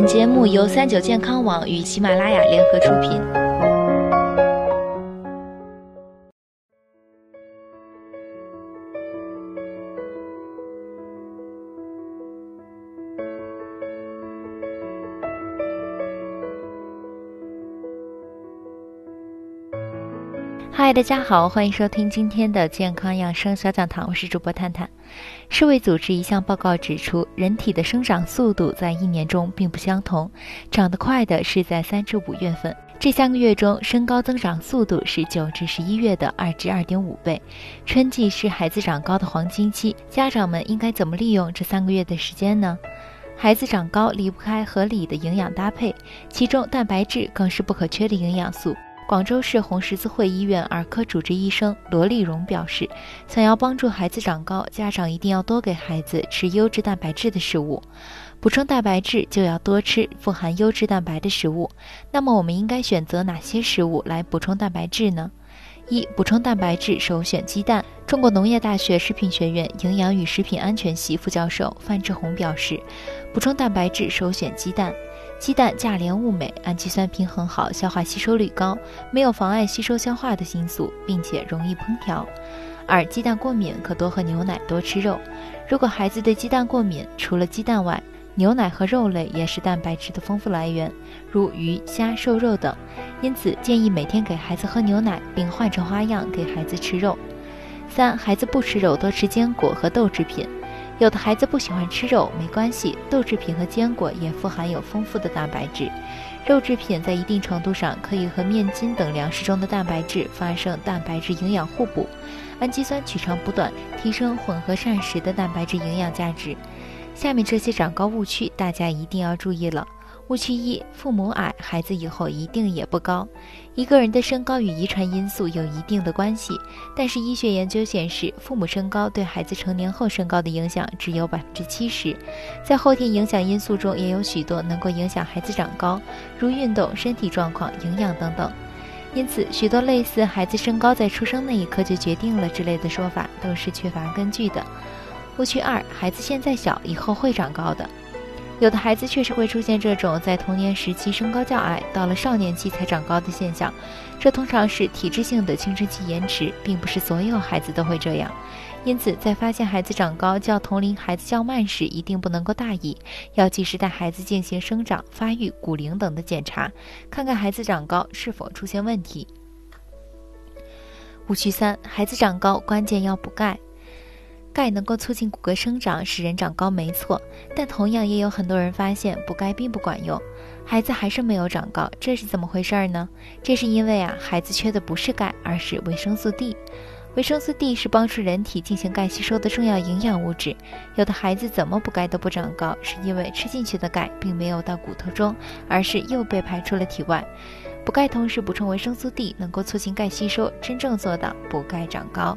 本节目由三九健康网与喜马拉雅联合出品。嗨，大家好，欢迎收听今天的健康养生小讲堂，我是主播探探。世卫组织一项报告指出，人体的生长速度在一年中并不相同，长得快的是在三至五月份。这三个月中，身高增长速度是九至十一月的二至二点五倍。春季是孩子长高的黄金期，家长们应该怎么利用这三个月的时间呢？孩子长高离不开合理的营养搭配，其中蛋白质更是不可缺的营养素。广州市红十字会医院儿科主治医生罗丽蓉表示，想要帮助孩子长高，家长一定要多给孩子吃优质蛋白质的食物。补充蛋白质就要多吃富含优质蛋白的食物。那么我们应该选择哪些食物来补充蛋白质呢？一、补充蛋白质首选鸡蛋。中国农业大学食品学院营养与食品安全系副教授范志红表示，补充蛋白质首选鸡蛋。鸡蛋价廉物美，氨基酸平衡好，消化吸收率高，没有妨碍吸收消化的因素，并且容易烹调。二、鸡蛋过敏可多喝牛奶，多吃肉。如果孩子对鸡蛋过敏，除了鸡蛋外，牛奶和肉类也是蛋白质的丰富来源，如鱼、虾、瘦肉等。因此，建议每天给孩子喝牛奶，并换成花样给孩子吃肉。三、孩子不吃肉，多吃坚果和豆制品。有的孩子不喜欢吃肉，没关系，豆制品和坚果也富含有丰富的蛋白质。肉制品在一定程度上可以和面筋等粮食中的蛋白质发生蛋白质营养互补，氨基酸取长补短，提升混合膳食的蛋白质营养价值。下面这些长高误区，大家一定要注意了。误区一：父母矮，孩子以后一定也不高。一个人的身高与遗传因素有一定的关系，但是医学研究显示，父母身高对孩子成年后身高的影响只有百分之七十。在后天影响因素中，也有许多能够影响孩子长高，如运动、身体状况、营养等等。因此，许多类似孩子身高在出生那一刻就决定了之类的说法，都是缺乏根据的。误区二：孩子现在小，以后会长高的。有的孩子确实会出现这种在童年时期身高较矮，到了少年期才长高的现象，这通常是体质性的青春期延迟，并不是所有孩子都会这样。因此，在发现孩子长高较同龄孩子较慢时，一定不能够大意，要及时带孩子进行生长、发育、骨龄等的检查，看看孩子长高是否出现问题。误区三：孩子长高关键要补钙。钙能够促进骨骼生长，使人长高，没错。但同样也有很多人发现补钙并不管用，孩子还是没有长高，这是怎么回事儿呢？这是因为啊，孩子缺的不是钙，而是维生素 D。维生素 D 是帮助人体进行钙吸收的重要营养物质。有的孩子怎么补钙都不长高，是因为吃进去的钙并没有到骨头中，而是又被排出了体外。补钙同时补充维生素 D，能够促进钙吸收，真正做到补钙长高。